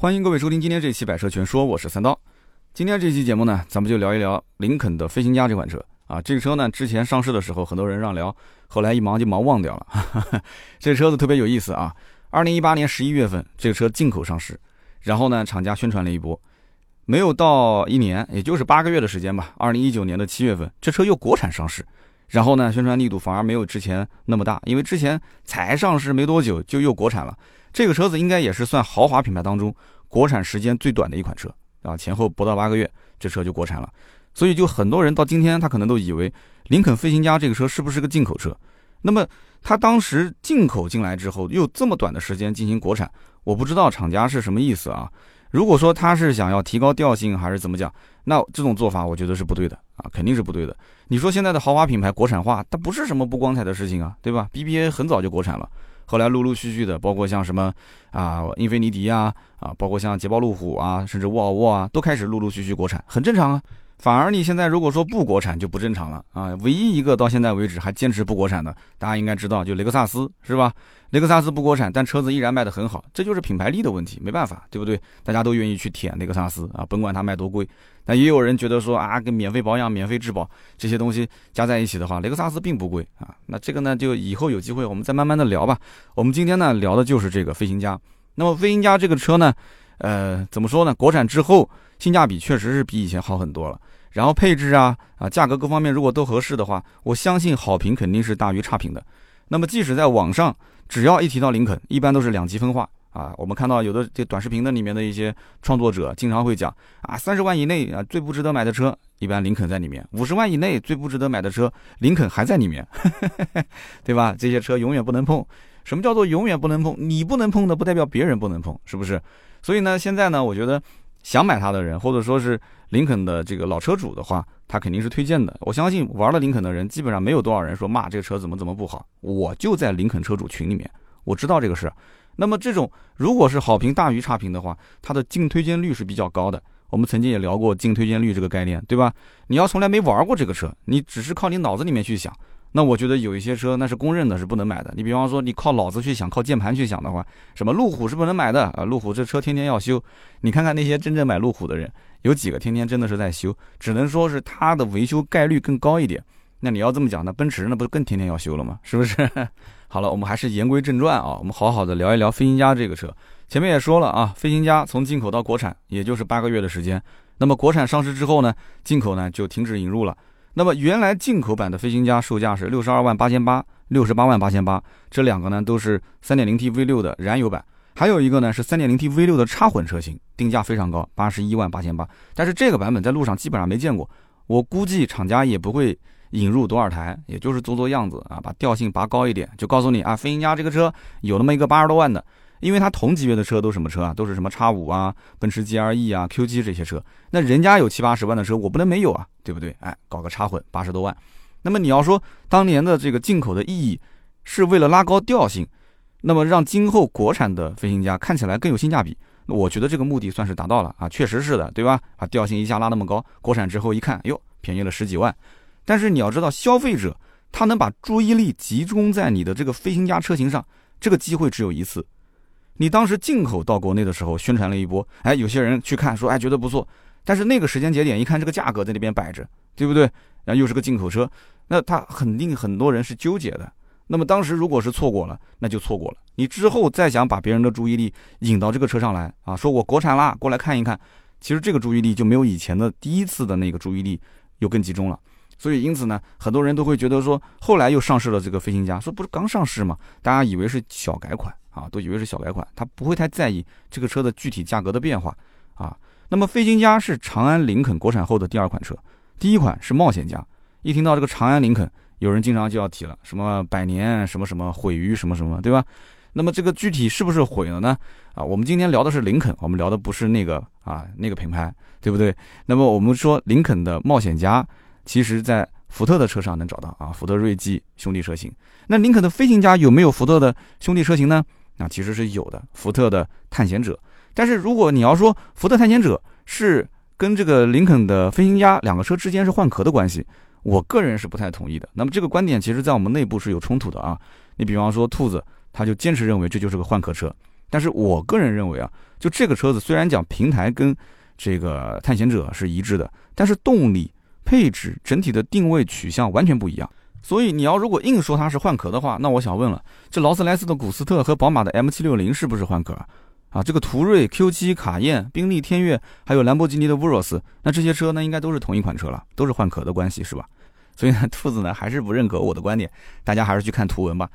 欢迎各位收听今天这期《百车全说》，我是三刀。今天这期节目呢，咱们就聊一聊林肯的飞行家这款车啊。这个车呢，之前上市的时候很多人让聊，后来一忙就忙忘掉了。这车子特别有意思啊。二零一八年十一月份，这个车进口上市，然后呢，厂家宣传了一波，没有到一年，也就是八个月的时间吧。二零一九年的七月份，这车又国产上市，然后呢，宣传力度反而没有之前那么大，因为之前才上市没多久就又国产了。这个车子应该也是算豪华品牌当中国产时间最短的一款车啊，前后不到八个月，这车就国产了。所以就很多人到今天，他可能都以为林肯飞行家这个车是不是个进口车？那么他当时进口进来之后，又这么短的时间进行国产，我不知道厂家是什么意思啊？如果说他是想要提高调性，还是怎么讲？那这种做法我觉得是不对的啊，肯定是不对的。你说现在的豪华品牌国产化，它不是什么不光彩的事情啊，对吧？BBA 很早就国产了。后来陆陆续续的，包括像什么啊英菲尼迪啊啊，包括像捷豹路虎啊，甚至沃尔沃啊，都开始陆陆续续国产，很正常啊。反而你现在如果说不国产就不正常了啊！唯一一个到现在为止还坚持不国产的，大家应该知道，就雷克萨斯是吧？雷克萨斯不国产，但车子依然卖得很好，这就是品牌力的问题，没办法，对不对？大家都愿意去舔雷克萨斯啊，甭管它卖多贵。但也有人觉得说啊，跟免费保养、免费质保这些东西加在一起的话，雷克萨斯并不贵啊。那这个呢，就以后有机会我们再慢慢的聊吧。我们今天呢聊的就是这个飞行家。那么飞行家这个车呢，呃，怎么说呢？国产之后性价比确实是比以前好很多了。然后配置啊啊价格各方面如果都合适的话，我相信好评肯定是大于差评的。那么即使在网上，只要一提到林肯，一般都是两极分化啊。我们看到有的这短视频的里面的一些创作者经常会讲啊，三十万以内啊最不值得买的车，一般林肯在里面；五十万以内最不值得买的车，林肯还在里面，对吧？这些车永远不能碰。什么叫做永远不能碰？你不能碰的，不代表别人不能碰，是不是？所以呢，现在呢，我觉得。想买它的人，或者说是林肯的这个老车主的话，他肯定是推荐的。我相信玩了林肯的人，基本上没有多少人说骂这个车怎么怎么不好。我就在林肯车主群里面，我知道这个事。那么这种如果是好评大于差评的话，它的净推荐率是比较高的。我们曾经也聊过净推荐率这个概念，对吧？你要从来没玩过这个车，你只是靠你脑子里面去想。那我觉得有一些车那是公认的，是不能买的。你比方说，你靠脑子去想，靠键盘去想的话，什么路虎是不能买的啊？路虎这车天天要修，你看看那些真正买路虎的人，有几个天天真的是在修？只能说是它的维修概率更高一点。那你要这么讲，那奔驰那不是更天天要修了吗？是不是？好了，我们还是言归正传啊，我们好好的聊一聊飞行家这个车。前面也说了啊，飞行家从进口到国产也就是八个月的时间。那么国产上市之后呢，进口呢就停止引入了。那么原来进口版的飞行家售价是六十二万八千八，六十八万八千八，这两个呢都是三点零 T V 六的燃油版，还有一个呢是三点零 T V 六的插混车型，定价非常高，八十一万八千八。但是这个版本在路上基本上没见过，我估计厂家也不会引入多少台，也就是做做样子啊，把调性拔高一点，就告诉你啊，飞行家这个车有那么一个八十多万的。因为它同级别的车都什么车啊？都是什么叉五啊、奔驰 GLE 啊、Q7 这些车。那人家有七八十万的车，我不能没有啊，对不对？哎，搞个插混八十多万。那么你要说当年的这个进口的意义是为了拉高调性，那么让今后国产的飞行家看起来更有性价比，那我觉得这个目的算是达到了啊，确实是的，对吧？把调性一下拉那么高，国产之后一看，哟，便宜了十几万。但是你要知道，消费者他能把注意力集中在你的这个飞行家车型上，这个机会只有一次。你当时进口到国内的时候宣传了一波，哎，有些人去看说，哎，觉得不错。但是那个时间节点一看，这个价格在那边摆着，对不对？然后又是个进口车，那他肯定很多人是纠结的。那么当时如果是错过了，那就错过了。你之后再想把别人的注意力引到这个车上来啊，说我国产啦，过来看一看，其实这个注意力就没有以前的第一次的那个注意力又更集中了。所以因此呢，很多人都会觉得说，后来又上市了这个飞行家，说不是刚上市吗？大家以为是小改款。啊，都以为是小改款，他不会太在意这个车的具体价格的变化啊。那么飞行家是长安林肯国产后的第二款车，第一款是冒险家。一听到这个长安林肯，有人经常就要提了，什么百年什么什么毁于什么什么，对吧？那么这个具体是不是毁了呢？啊，我们今天聊的是林肯，我们聊的不是那个啊那个品牌，对不对？那么我们说林肯的冒险家，其实在福特的车上能找到啊，福特锐际兄弟车型。那林肯的飞行家有没有福特的兄弟车型呢？那其实是有的，福特的探险者。但是如果你要说福特探险者是跟这个林肯的飞行家两个车之间是换壳的关系，我个人是不太同意的。那么这个观点其实在我们内部是有冲突的啊。你比方说兔子，他就坚持认为这就是个换壳车但是我个人认为啊，就这个车子虽然讲平台跟这个探险者是一致的，但是动力、配置、整体的定位取向完全不一样。所以你要如果硬说它是换壳的话，那我想问了，这劳斯莱斯的古斯特和宝马的 M760 是不是换壳啊？这个途锐、Q7、卡宴、宾利天越，还有兰博基尼的 Urus，那这些车呢，应该都是同一款车了，都是换壳的关系，是吧？所以呢，兔子呢还是不认可我的观点，大家还是去看图文吧。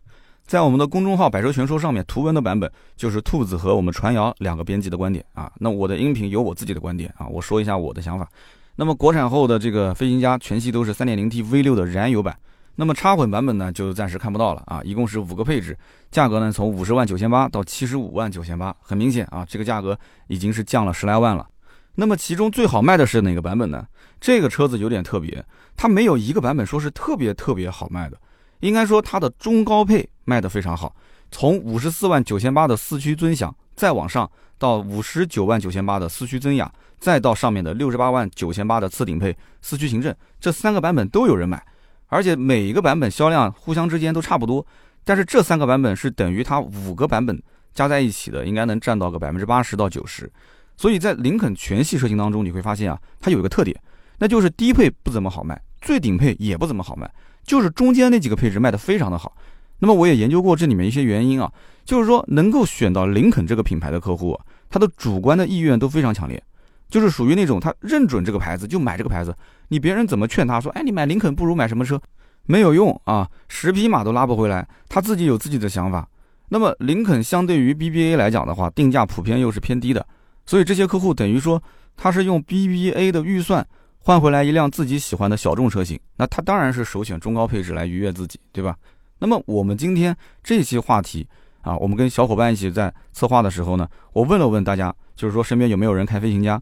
在我们的公众号“百车全说”上面，图文的版本就是兔子和我们传谣两个编辑的观点啊。那我的音频有我自己的观点啊，我说一下我的想法。那么国产后的这个飞行家全系都是 3.0T V6 的燃油版。那么插混版本呢，就暂时看不到了啊！一共是五个配置，价格呢从五十万九千八到七十五万九千八，很明显啊，这个价格已经是降了十来万了。那么其中最好卖的是哪个版本呢？这个车子有点特别，它没有一个版本说是特别特别好卖的，应该说它的中高配卖的非常好，从五十四万九千八的四驱尊享再往上到五十九万九千八的四驱尊雅，再到上面的六十八万九千八的次顶配四驱行政，这三个版本都有人买。而且每一个版本销量互相之间都差不多，但是这三个版本是等于它五个版本加在一起的，应该能占到个百分之八十到九十。所以在林肯全系车型当中，你会发现啊，它有一个特点，那就是低配不怎么好卖，最顶配也不怎么好卖，就是中间那几个配置卖的非常的好。那么我也研究过这里面一些原因啊，就是说能够选到林肯这个品牌的客户，他的主观的意愿都非常强烈。就是属于那种他认准这个牌子就买这个牌子，你别人怎么劝他说，哎，你买林肯不如买什么车，没有用啊，十匹马都拉不回来。他自己有自己的想法。那么林肯相对于 BBA 来讲的话，定价普遍又是偏低的，所以这些客户等于说他是用 BBA 的预算换回来一辆自己喜欢的小众车型，那他当然是首选中高配置来愉悦自己，对吧？那么我们今天这期话题啊，我们跟小伙伴一起在策划的时候呢，我问了问大家，就是说身边有没有人开飞行家？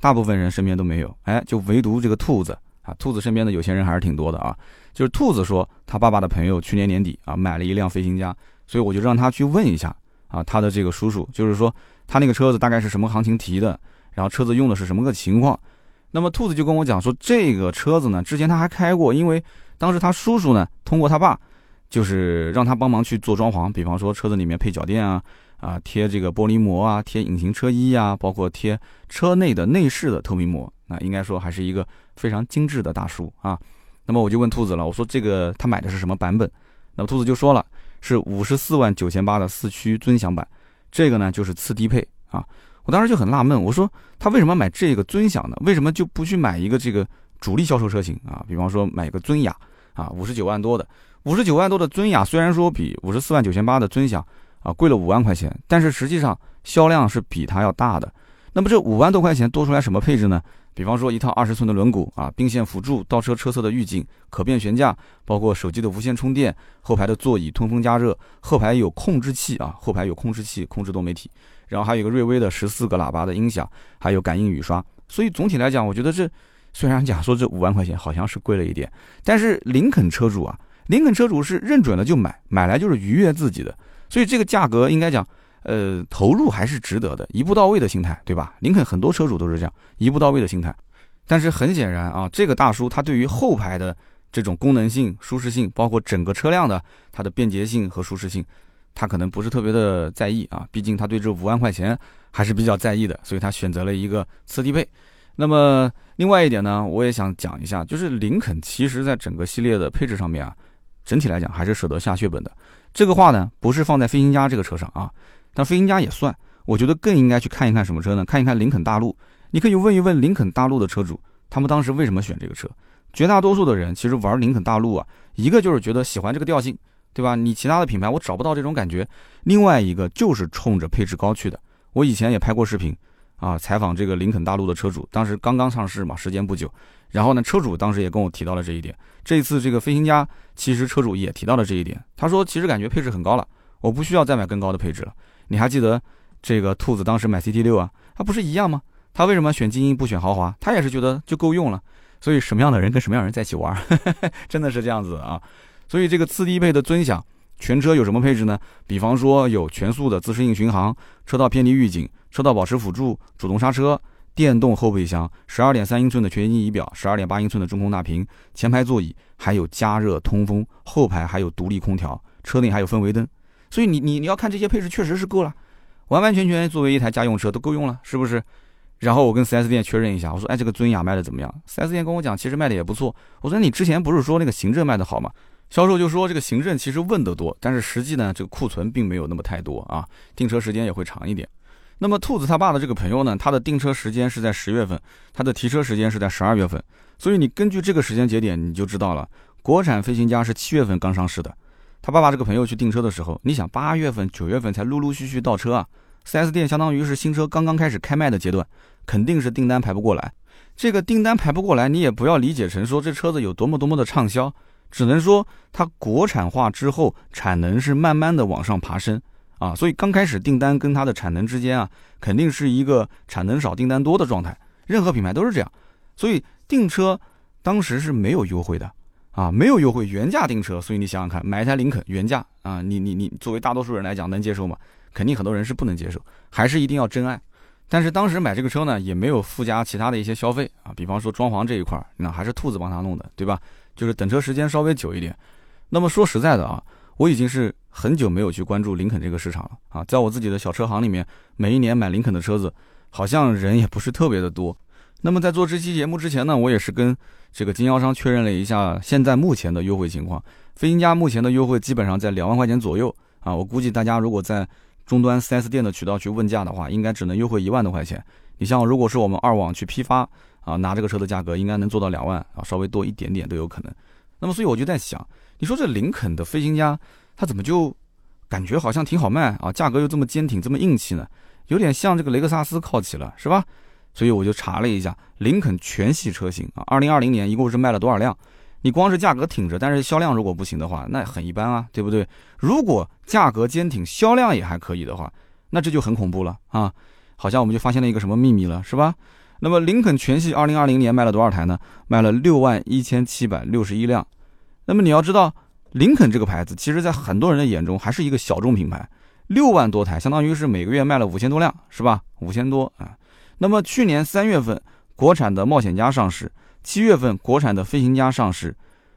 大部分人身边都没有，哎，就唯独这个兔子啊，兔子身边的有钱人还是挺多的啊。就是兔子说，他爸爸的朋友去年年底啊买了一辆飞行家，所以我就让他去问一下啊，他的这个叔叔，就是说他那个车子大概是什么行情提的，然后车子用的是什么个情况。那么兔子就跟我讲说，这个车子呢，之前他还开过，因为当时他叔叔呢通过他爸，就是让他帮忙去做装潢，比方说车子里面配脚垫啊。啊，贴这个玻璃膜啊，贴隐形车衣啊，包括贴车内的内饰的透明膜，那应该说还是一个非常精致的大叔啊。那么我就问兔子了，我说这个他买的是什么版本？那么兔子就说了，是五十四万九千八的四驱尊享版，这个呢就是次低配啊。我当时就很纳闷，我说他为什么买这个尊享呢？为什么就不去买一个这个主力销售车型啊？比方说买个尊雅啊，五十九万多的，五十九万多的尊雅，虽然说比五十四万九千八的尊享。啊，贵了五万块钱，但是实际上销量是比它要大的。那么这五万多块钱多出来什么配置呢？比方说一套二十寸的轮毂啊，并线辅助、倒车车侧的预警、可变悬架，包括手机的无线充电，后排的座椅通风加热，后排有控制器啊，后排有控制器控制多媒体，然后还有一个瑞威的十四个喇叭的音响，还有感应雨刷。所以总体来讲，我觉得这虽然讲说这五万块钱好像是贵了一点，但是林肯车主啊，林肯车主是认准了就买，买来就是愉悦自己的。所以这个价格应该讲，呃，投入还是值得的，一步到位的心态，对吧？林肯很多车主都是这样，一步到位的心态。但是很显然啊，这个大叔他对于后排的这种功能性、舒适性，包括整个车辆的它的便捷性和舒适性，他可能不是特别的在意啊。毕竟他对这五万块钱还是比较在意的，所以他选择了一个次低配。那么另外一点呢，我也想讲一下，就是林肯其实在整个系列的配置上面啊，整体来讲还是舍得下血本的。这个话呢，不是放在飞行家这个车上啊，但飞行家也算。我觉得更应该去看一看什么车呢？看一看林肯大陆。你可以问一问林肯大陆的车主，他们当时为什么选这个车？绝大多数的人其实玩林肯大陆啊，一个就是觉得喜欢这个调性，对吧？你其他的品牌我找不到这种感觉。另外一个就是冲着配置高去的。我以前也拍过视频啊，采访这个林肯大陆的车主，当时刚刚上市嘛，时间不久。然后呢，车主当时也跟我提到了这一点。这一次这个飞行家，其实车主也提到了这一点。他说，其实感觉配置很高了，我不需要再买更高的配置了。你还记得这个兔子当时买 CT 六啊，它不是一样吗？他为什么选精英不选豪华？他也是觉得就够用了。所以什么样的人跟什么样的人在一起玩，真的是这样子啊。所以这个次低配的尊享全车有什么配置呢？比方说有全速的自适应巡航、车道偏离预警、车道保持辅助、主动刹车。电动后备箱，十二点三英寸的全液晶仪表，十二点八英寸的中控大屏，前排座椅还有加热通风，后排还有独立空调，车内还有氛围灯。所以你你你要看这些配置确实是够了。完完全全作为一台家用车都够用了，是不是？然后我跟 4S 店确认一下，我说，哎，这个尊雅卖的怎么样？4S 店跟我讲，其实卖的也不错。我说，你之前不是说那个行政卖的好吗？销售就说这个行政其实问得多，但是实际呢，这个库存并没有那么太多啊，订车时间也会长一点。那么兔子他爸的这个朋友呢，他的订车时间是在十月份，他的提车时间是在十二月份，所以你根据这个时间节点，你就知道了，国产飞行家是七月份刚上市的。他爸爸这个朋友去订车的时候，你想八月份、九月份才陆陆续续到车啊，4S 店相当于是新车刚刚开始开卖的阶段，肯定是订单排不过来。这个订单排不过来，你也不要理解成说这车子有多么多么的畅销，只能说它国产化之后产能是慢慢的往上爬升啊，所以刚开始订单跟它的产能之间啊，肯定是一个产能少订单多的状态。任何品牌都是这样，所以订车当时是没有优惠的。啊，没有优惠，原价订车，所以你想想看，买一台林肯原价啊，你你你作为大多数人来讲能接受吗？肯定很多人是不能接受，还是一定要真爱。但是当时买这个车呢，也没有附加其他的一些消费啊，比方说装潢这一块，那还是兔子帮他弄的，对吧？就是等车时间稍微久一点。那么说实在的啊，我已经是很久没有去关注林肯这个市场了啊，在我自己的小车行里面，每一年买林肯的车子，好像人也不是特别的多。那么在做这期节目之前呢，我也是跟。这个经销商确认了一下，现在目前的优惠情况，飞行家目前的优惠基本上在两万块钱左右啊。我估计大家如果在终端 4S 店的渠道去问价的话，应该只能优惠一万多块钱。你像如果是我们二网去批发啊，拿这个车的价格应该能做到两万啊，稍微多一点点都有可能。那么所以我就在想，你说这林肯的飞行家，它怎么就感觉好像挺好卖啊，价格又这么坚挺，这么硬气呢？有点向这个雷克萨斯靠齐了，是吧？所以我就查了一下林肯全系车型啊，二零二零年一共是卖了多少辆？你光是价格挺着，但是销量如果不行的话，那很一般啊，对不对？如果价格坚挺，销量也还可以的话，那这就很恐怖了啊！好像我们就发现了一个什么秘密了，是吧？那么林肯全系二零二零年卖了多少台呢？卖了六万一千七百六十一辆。那么你要知道，林肯这个牌子，其实在很多人的眼中还是一个小众品牌，六万多台，相当于是每个月卖了五千多辆，是吧？五千多啊。那么去年三月份，国产的冒险家上市，七月份国产的飞行家上市，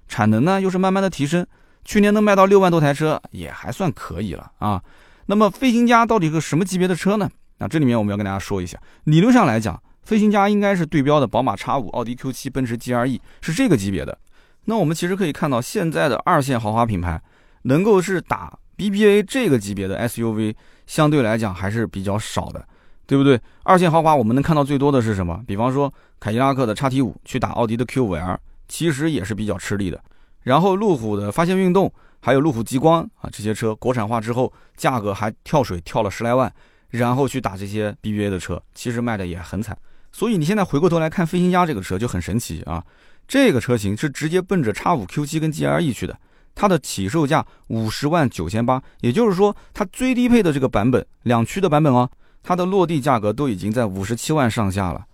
产能呢又是慢慢的提升，去年能卖到六万多台车，也还算可以了啊。那么飞行家到底是个什么级别的车呢？那这里面我们要跟大家说一下，理论上来讲，飞行家应该是对标的宝马 X5、奥迪 Q7、奔驰 GLE，是这个级别的。那我们其实可以看到，现在的二线豪华品牌，能够是打 BBA 这个级别的 SUV，相对来讲还是比较少的。对不对？二线豪华我们能看到最多的是什么？比方说凯迪拉克的叉 T 五去打奥迪的 Q 五 L，其实也是比较吃力的。然后路虎的发现运动，还有路虎极光啊，这些车国产化之后，价格还跳水跳了十来万，然后去打这些 BBA 的车，其实卖的也很惨。所以你现在回过头来看飞行家这个车就很神奇啊，这个车型是直接奔着叉五 Q 七跟 G R E 去的，它的起售价五十万九千八，也就是说它最低配的这个版本，两驱的版本哦。它的落地价格都已经在五十七万上下了，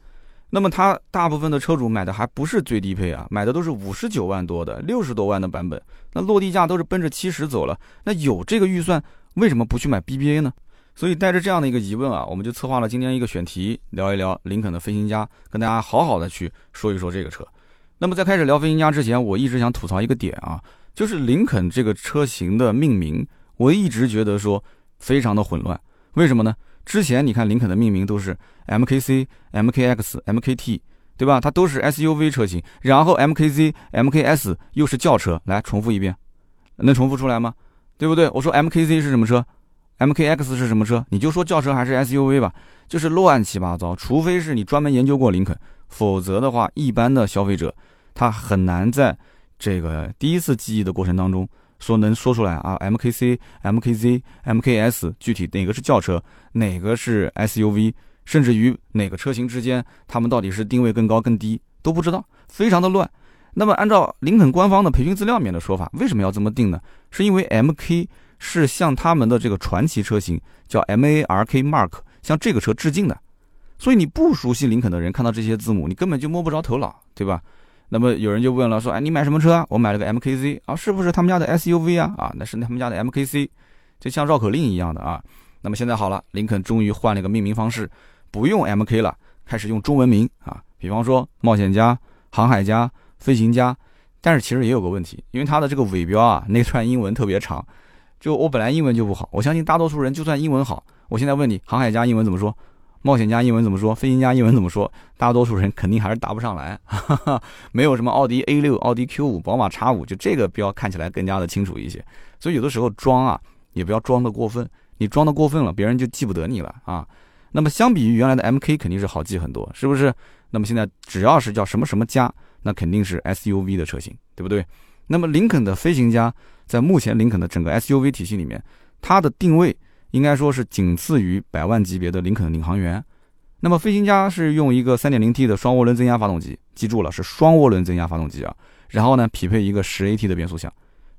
那么它大部分的车主买的还不是最低配啊，买的都是五十九万多的、六十多万的版本，那落地价都是奔着七十走了。那有这个预算，为什么不去买 BBA 呢？所以带着这样的一个疑问啊，我们就策划了今天一个选题，聊一聊林肯的飞行家，跟大家好好的去说一说这个车。那么在开始聊飞行家之前，我一直想吐槽一个点啊，就是林肯这个车型的命名，我一直觉得说非常的混乱，为什么呢？之前你看林肯的命名都是 MKC、MKX、MKT，对吧？它都是 SUV 车型，然后 MKZ、MKS 又是轿车。来重复一遍，能重复出来吗？对不对？我说 MKZ 是什么车？MKX 是什么车？你就说轿车还是 SUV 吧，就是乱七八糟。除非是你专门研究过林肯，否则的话，一般的消费者他很难在这个第一次记忆的过程当中。说能说出来啊？MKC、MKZ、MKS，具体哪个是轿车，哪个是 SUV，甚至于哪个车型之间，他们到底是定位更高更低都不知道，非常的乱。那么按照林肯官方的培训资料里面的说法，为什么要这么定呢？是因为 MK 是向他们的这个传奇车型叫 MARK Mark 向这个车致敬的，所以你不熟悉林肯的人看到这些字母，你根本就摸不着头脑，对吧？那么有人就问了，说，哎，你买什么车啊？我买了个 MKZ 啊，是不是他们家的 SUV 啊？啊，那是他们家的 MKC，就像绕口令一样的啊。那么现在好了，林肯终于换了个命名方式，不用 MK 了，开始用中文名啊。比方说冒险家、航海家、飞行家。但是其实也有个问题，因为它的这个尾标啊，那串英文特别长，就我本来英文就不好，我相信大多数人就算英文好，我现在问你，航海家英文怎么说？冒险家英文怎么说？飞行家英文怎么说？大多数人肯定还是答不上来，哈哈，没有什么奥迪 A 六、奥迪 Q 五、宝马 X 五，就这个标看起来更加的清楚一些。所以有的时候装啊，也不要装的过分，你装的过分了，别人就记不得你了啊。那么相比于原来的 MK，肯定是好记很多，是不是？那么现在只要是叫什么什么家，那肯定是 SUV 的车型，对不对？那么林肯的飞行家，在目前林肯的整个 SUV 体系里面，它的定位。应该说是仅次于百万级别的林肯领航员。那么飞行家是用一个 3.0T 的双涡轮增压发动机，记住了是双涡轮增压发动机啊。然后呢，匹配一个 10AT 的变速箱。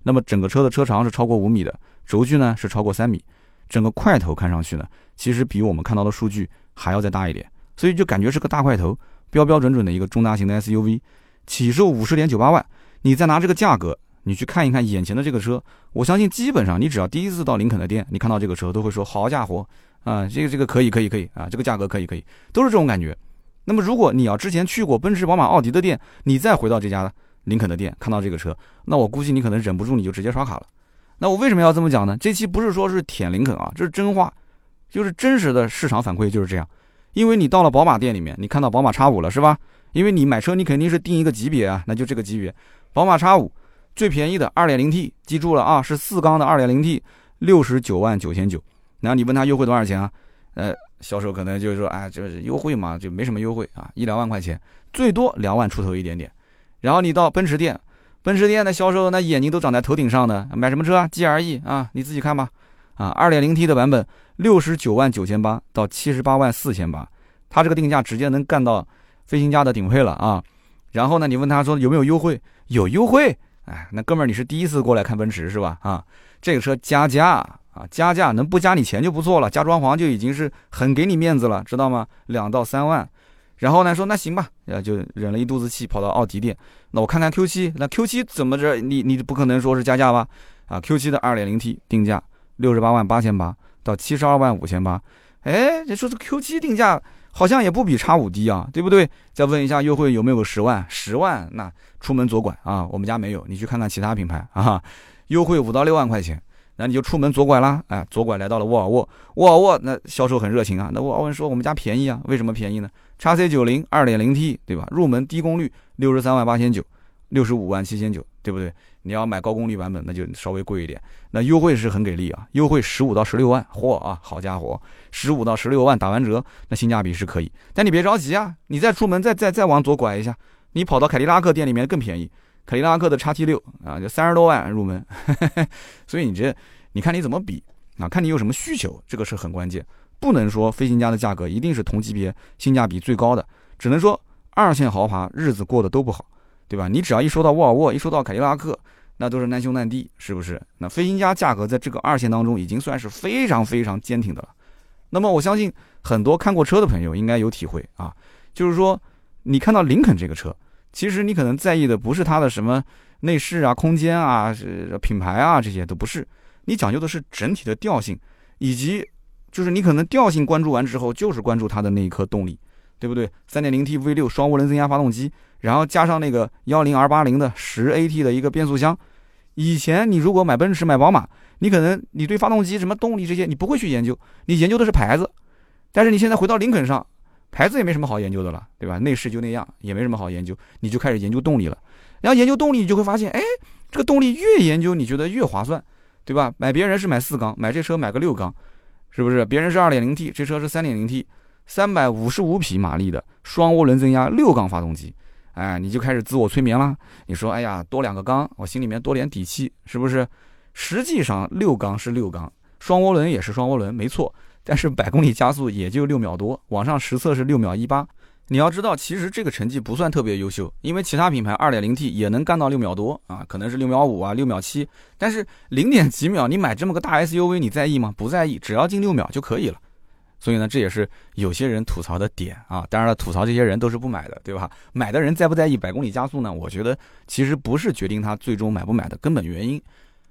那么整个车的车长是超过五米的，轴距呢是超过三米。整个块头看上去呢，其实比我们看到的数据还要再大一点，所以就感觉是个大块头，标标准准的一个中大型的 SUV。起售五十点九八万，你再拿这个价格。你去看一看眼前的这个车，我相信基本上你只要第一次到林肯的店，你看到这个车都会说好家伙啊，这个这个可以可以可以啊，这个价格可以可以，都是这种感觉。那么如果你要之前去过奔驰、宝马、奥迪的店，你再回到这家林肯的店看到这个车，那我估计你可能忍不住你就直接刷卡了。那我为什么要这么讲呢？这期不是说是舔林肯啊，这是真话，就是真实的市场反馈就是这样。因为你到了宝马店里面，你看到宝马叉五了是吧？因为你买车你肯定是定一个级别啊，那就这个级别，宝马叉五。最便宜的二点零 T，记住了啊，是四缸的二点零 T，六十九万九千九。然后你问他优惠多少钱啊？呃，销售可能就是说，哎，这是优惠嘛，就没什么优惠啊，一两万块钱，最多两万出头一点点。然后你到奔驰店，奔驰店的销售那眼睛都长在头顶上的，买什么车啊？GLE 啊，你自己看吧。啊，二点零 T 的版本六十九万九千八到七十八万四千八，他这个定价直接能干到飞行家的顶配了啊。然后呢，你问他说有没有优惠？有优惠。哎，那哥们儿，你是第一次过来看奔驰是吧？啊，这个车加价啊，加价能不加你钱就不错了，加装潢就已经是很给你面子了，知道吗？两到三万，然后呢说那行吧，呃，就忍了一肚子气跑到奥迪店，那我看看 Q7，那 Q7 怎么着？你你不可能说是加价吧？啊，Q7 的 2.0T 定价六十八万八千八到七十二万五千八，哎，你说这 Q7 定价？好像也不比叉五低啊，对不对？再问一下优惠有没有十万？十万那出门左拐啊，我们家没有，你去看看其他品牌啊，优惠五到六万块钱，那你就出门左拐啦，哎，左拐来到了沃尔沃，沃尔沃那销售很热情啊，那沃尔沃说我们家便宜啊，为什么便宜呢？叉 C 九零二点零 T 对吧？入门低功率六十三万八千九，六十五万七千九，对不对？你要买高功率版本，那就稍微贵一点。那优惠是很给力啊，优惠十五到十六万，嚯啊，好家伙，十五到十六万打完折，那性价比是可以。但你别着急啊，你再出门再再再往左拐一下，你跑到凯迪拉克店里面更便宜。凯迪拉克的叉 T 六啊，就三十多万入门。所以你这，你看你怎么比啊？看你有什么需求，这个是很关键。不能说飞行家的价格一定是同级别性价比最高的，只能说二线豪华日子过得都不好。对吧？你只要一说到沃尔沃，一说到凯迪拉克，那都是难兄难弟，是不是？那飞行家价格在这个二线当中已经算是非常非常坚挺的了。那么我相信很多看过车的朋友应该有体会啊，就是说你看到林肯这个车，其实你可能在意的不是它的什么内饰啊、空间啊、品牌啊这些都不是，你讲究的是整体的调性，以及就是你可能调性关注完之后，就是关注它的那一颗动力。对不对？三点零 T V 六双涡轮增压发动机，然后加上那个幺零 R 八零的十 AT 的一个变速箱。以前你如果买奔驰、买宝马，你可能你对发动机什么动力这些你不会去研究，你研究的是牌子。但是你现在回到林肯上，牌子也没什么好研究的了，对吧？内饰就那样，也没什么好研究，你就开始研究动力了。然后研究动力，你就会发现，哎，这个动力越研究，你觉得越划算，对吧？买别人是买四缸，买这车买个六缸，是不是？别人是二点零 T，这车是三点零 T。三百五十五匹马力的双涡轮增压六缸发动机，哎，你就开始自我催眠了。你说，哎呀，多两个缸，我心里面多点底气，是不是？实际上，六缸是六缸，双涡轮也是双涡轮，没错。但是百公里加速也就六秒多，网上实测是六秒一八。你要知道，其实这个成绩不算特别优秀，因为其他品牌二点零 T 也能干到六秒多啊，可能是六秒五啊，六秒七。但是零点几秒，你买这么个大 SUV，你在意吗？不在意，只要进六秒就可以了。所以呢，这也是有些人吐槽的点啊。当然了，吐槽这些人都是不买的，对吧？买的人在不在意百公里加速呢？我觉得其实不是决定他最终买不买的根本原因。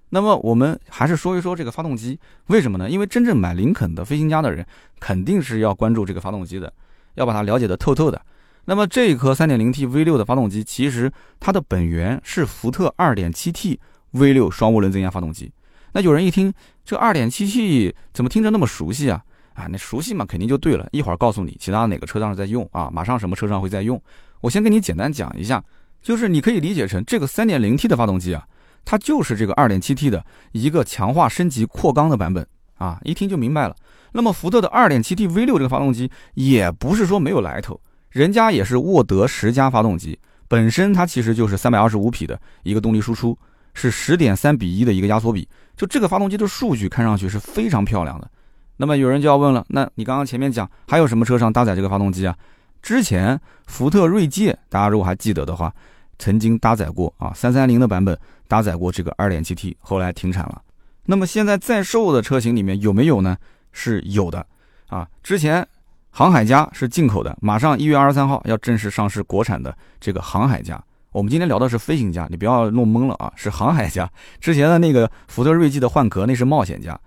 那么我们还是说一说这个发动机，为什么呢？因为真正买林肯的飞行家的人，肯定是要关注这个发动机的，要把它了解的透透的。那么这一颗 3.0T V6 的发动机，其实它的本源是福特 2.7T V6 双涡轮增压发动机。那有人一听这 2.7T 怎么听着那么熟悉啊？啊，那熟悉嘛，肯定就对了。一会儿告诉你其他哪个车上在用啊，马上什么车上会在用。我先跟你简单讲一下，就是你可以理解成这个 3.0T 的发动机啊，它就是这个 2.7T 的一个强化升级扩缸的版本啊，一听就明白了。那么福特的 2.7T V6 这个发动机也不是说没有来头，人家也是沃德十佳发动机，本身它其实就是325匹的一个动力输出，是10.3比1的一个压缩比，就这个发动机的数据看上去是非常漂亮的。那么有人就要问了，那你刚刚前面讲还有什么车上搭载这个发动机啊？之前福特锐界，大家如果还记得的话，曾经搭载过啊，三三零的版本搭载过这个二点七 T，后来停产了。那么现在在售的车型里面有没有呢？是有的啊。之前航海家是进口的，马上一月二十三号要正式上市国产的这个航海家。我们今天聊的是飞行家，你不要弄懵了啊，是航海家。之前的那个福特锐际的换壳那是冒险家，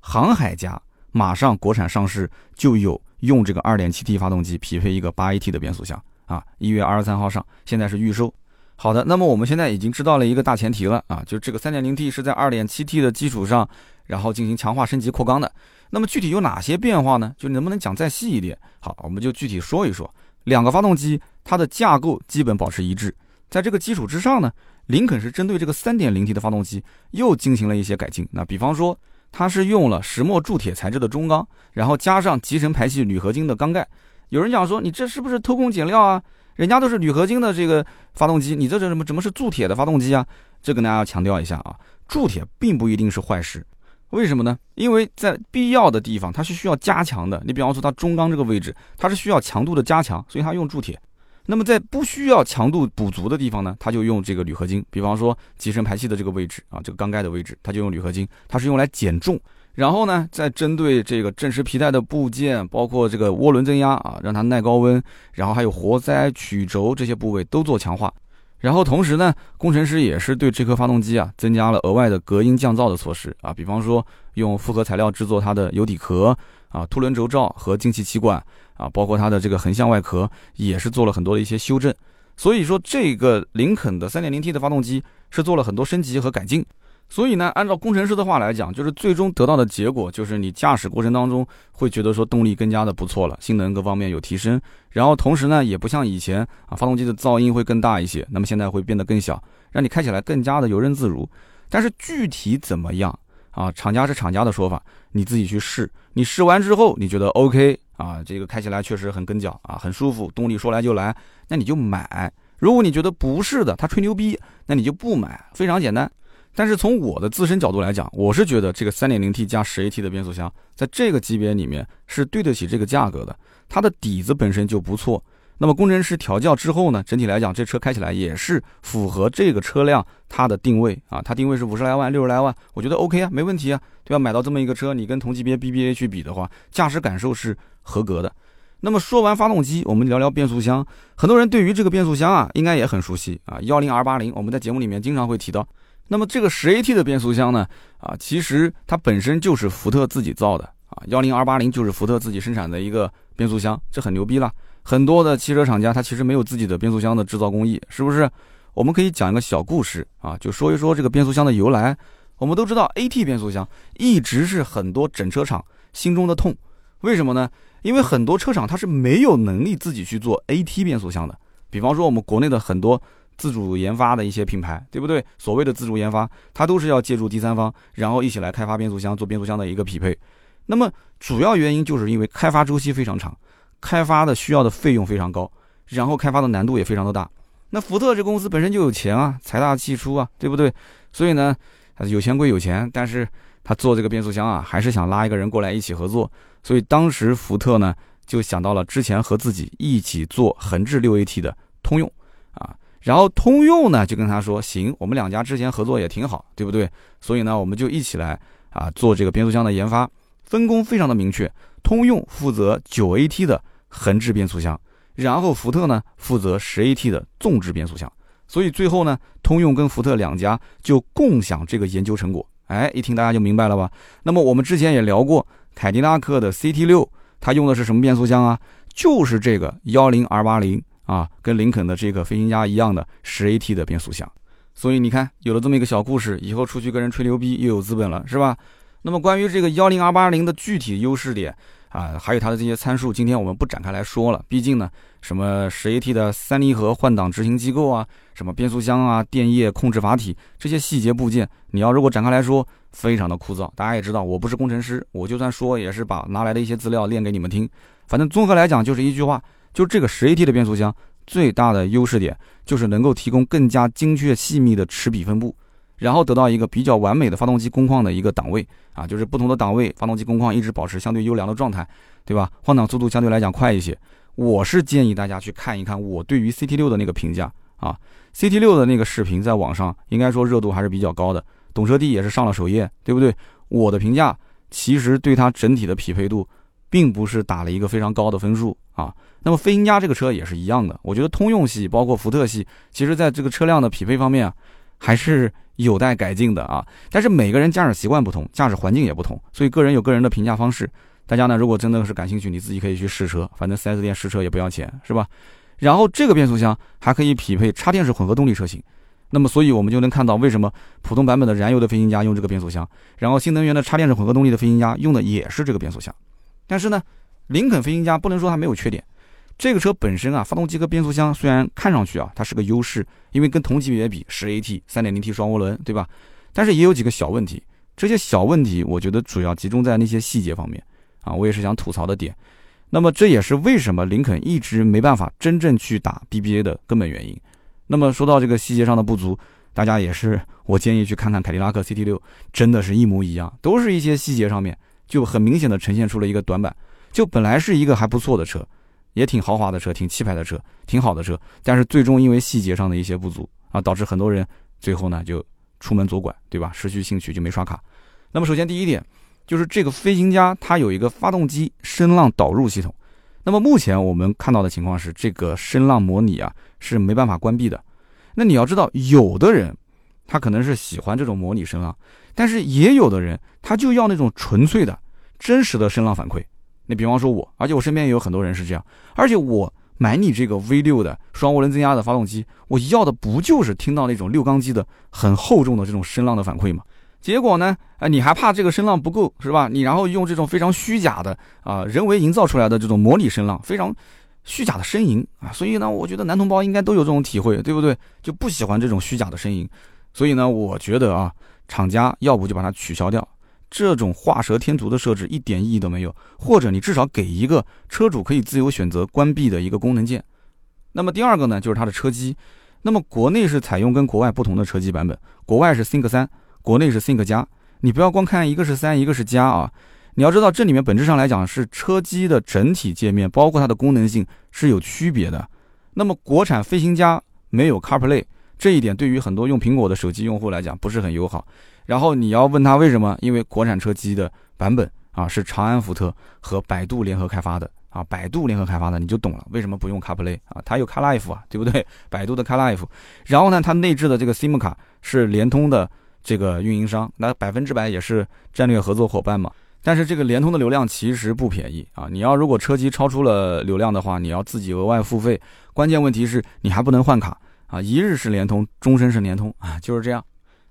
航海家。马上国产上市就有用这个 2.7T 发动机匹配一个 8AT 的变速箱啊，一月二十三号上，现在是预售。好的，那么我们现在已经知道了一个大前提了啊，就这个 3.0T 是在 2.7T 的基础上，然后进行强化升级扩缸的。那么具体有哪些变化呢？就能不能讲再细一点？好，我们就具体说一说。两个发动机它的架构基本保持一致，在这个基础之上呢，林肯是针对这个 3.0T 的发动机又进行了一些改进。那比方说。它是用了石墨铸铁材质的中缸，然后加上集成排气铝合金的缸盖。有人讲说，你这是不是偷工减料啊？人家都是铝合金的这个发动机，你这这怎么怎么是铸铁的发动机啊？这跟大家要强调一下啊，铸铁并不一定是坏事。为什么呢？因为在必要的地方它是需要加强的。你比方说它中缸这个位置，它是需要强度的加强，所以它用铸铁。那么在不需要强度补足的地方呢，它就用这个铝合金。比方说机身排气的这个位置啊，这个缸盖的位置，它就用铝合金，它是用来减重。然后呢，再针对这个正时皮带的部件，包括这个涡轮增压啊，让它耐高温，然后还有活塞、曲轴这些部位都做强化。然后同时呢，工程师也是对这颗发动机啊增加了额外的隔音降噪的措施啊，比方说用复合材料制作它的油底壳啊、凸轮轴罩和进气气管。啊，包括它的这个横向外壳也是做了很多的一些修正，所以说这个林肯的 3.0T 的发动机是做了很多升级和改进。所以呢，按照工程师的话来讲，就是最终得到的结果就是你驾驶过程当中会觉得说动力更加的不错了，性能各方面有提升，然后同时呢也不像以前啊发动机的噪音会更大一些，那么现在会变得更小，让你开起来更加的游刃自如。但是具体怎么样啊？厂家是厂家的说法，你自己去试，你试完之后你觉得 OK。啊，这个开起来确实很跟脚啊，很舒服，动力说来就来，那你就买。如果你觉得不是的，他吹牛逼，那你就不买，非常简单。但是从我的自身角度来讲，我是觉得这个 3.0T 加 10AT 的变速箱，在这个级别里面是对得起这个价格的，它的底子本身就不错。那么工程师调教之后呢，整体来讲，这车开起来也是符合这个车辆它的定位啊，它定位是五十来万、六十来万，我觉得 OK 啊，没问题啊，对吧？买到这么一个车，你跟同级别 BBA 去比的话，驾驶感受是合格的。那么说完发动机，我们聊聊变速箱。很多人对于这个变速箱啊，应该也很熟悉啊，幺零 R 八零，我们在节目里面经常会提到。那么这个十 AT 的变速箱呢，啊，其实它本身就是福特自己造的啊，幺零 R 八零就是福特自己生产的一个变速箱，这很牛逼了。很多的汽车厂家，他其实没有自己的变速箱的制造工艺，是不是？我们可以讲一个小故事啊，就说一说这个变速箱的由来。我们都知道，AT 变速箱一直是很多整车厂心中的痛。为什么呢？因为很多车厂它是没有能力自己去做 AT 变速箱的。比方说，我们国内的很多自主研发的一些品牌，对不对？所谓的自主研发，它都是要借助第三方，然后一起来开发变速箱，做变速箱的一个匹配。那么主要原因就是因为开发周期非常长。开发的需要的费用非常高，然后开发的难度也非常的大。那福特这公司本身就有钱啊，财大气粗啊，对不对？所以呢，有钱归有钱，但是他做这个变速箱啊，还是想拉一个人过来一起合作。所以当时福特呢，就想到了之前和自己一起做横置六 AT 的通用啊，然后通用呢就跟他说，行，我们两家之前合作也挺好，对不对？所以呢，我们就一起来啊做这个变速箱的研发，分工非常的明确。通用负责九 AT 的横置变速箱，然后福特呢负责十 AT 的纵置变速箱，所以最后呢，通用跟福特两家就共享这个研究成果。哎，一听大家就明白了吧？那么我们之前也聊过，凯迪拉克的 CT 六，它用的是什么变速箱啊？就是这个幺零 R 八零啊，跟林肯的这个飞行家一样的十 AT 的变速箱。所以你看，有了这么一个小故事，以后出去跟人吹牛逼又有资本了，是吧？那么关于这个幺零二八零的具体优势点。啊，还有它的这些参数，今天我们不展开来说了。毕竟呢，什么十 AT 的三离合换挡执行机构啊，什么变速箱啊、电液控制阀体这些细节部件，你要如果展开来说，非常的枯燥。大家也知道，我不是工程师，我就算说也是把拿来的一些资料练给你们听。反正综合来讲，就是一句话，就这个十 AT 的变速箱最大的优势点就是能够提供更加精确细密的齿比分布。然后得到一个比较完美的发动机工况的一个档位啊，就是不同的档位，发动机工况一直保持相对优良的状态，对吧？换挡速度相对来讲快一些。我是建议大家去看一看我对于 CT 六的那个评价啊，CT 六的那个视频在网上应该说热度还是比较高的，懂车帝也是上了首页，对不对？我的评价其实对它整体的匹配度，并不是打了一个非常高的分数啊。那么飞行家这个车也是一样的，我觉得通用系包括福特系，其实在这个车辆的匹配方面啊，还是。有待改进的啊，但是每个人驾驶习惯不同，驾驶环境也不同，所以个人有个人的评价方式。大家呢，如果真的是感兴趣，你自己可以去试车，反正 4S 店试车也不要钱，是吧？然后这个变速箱还可以匹配插电式混合动力车型，那么所以我们就能看到为什么普通版本的燃油的飞行家用这个变速箱，然后新能源的插电式混合动力的飞行家用的也是这个变速箱。但是呢，林肯飞行家不能说它没有缺点。这个车本身啊，发动机和变速箱虽然看上去啊，它是个优势，因为跟同级别比，十 AT 三点零 T 双涡轮，对吧？但是也有几个小问题，这些小问题我觉得主要集中在那些细节方面啊，我也是想吐槽的点。那么这也是为什么林肯一直没办法真正去打 BBA 的根本原因。那么说到这个细节上的不足，大家也是我建议去看看凯迪拉克 CT 六，真的是一模一样，都是一些细节上面就很明显的呈现出了一个短板，就本来是一个还不错的车。也挺豪华的车，挺气派的车，挺好的车，但是最终因为细节上的一些不足啊，导致很多人最后呢就出门左拐，对吧？失去兴趣就没刷卡。那么首先第一点就是这个飞行家它有一个发动机声浪导入系统。那么目前我们看到的情况是，这个声浪模拟啊是没办法关闭的。那你要知道，有的人他可能是喜欢这种模拟声浪，但是也有的人他就要那种纯粹的、真实的声浪反馈。你比方说我，而且我身边也有很多人是这样，而且我买你这个 V 六的双涡轮增压的发动机，我要的不就是听到那种六缸机的很厚重的这种声浪的反馈吗？结果呢，啊，你还怕这个声浪不够是吧？你然后用这种非常虚假的啊，人为营造出来的这种模拟声浪，非常虚假的呻吟啊，所以呢，我觉得男同胞应该都有这种体会，对不对？就不喜欢这种虚假的呻吟，所以呢，我觉得啊，厂家要不就把它取消掉。这种画蛇添足的设置一点意义都没有，或者你至少给一个车主可以自由选择关闭的一个功能键。那么第二个呢，就是它的车机。那么国内是采用跟国外不同的车机版本，国外是 Think 三，国内是 Think 加。你不要光看一个是三，一个是加啊，你要知道这里面本质上来讲是车机的整体界面，包括它的功能性是有区别的。那么国产飞行家没有 CarPlay，这一点对于很多用苹果的手机用户来讲不是很友好。然后你要问他为什么？因为国产车机的版本啊是长安福特和百度联合开发的啊，百度联合开发的你就懂了，为什么不用 CarPlay 啊？它有 CarLife 啊，对不对？百度的 CarLife，然后呢，它内置的这个 SIM 卡是联通的这个运营商，那百分之百也是战略合作伙伴嘛。但是这个联通的流量其实不便宜啊，你要如果车机超出了流量的话，你要自己额外付费。关键问题是你还不能换卡啊，一日是联通，终身是联通啊，就是这样。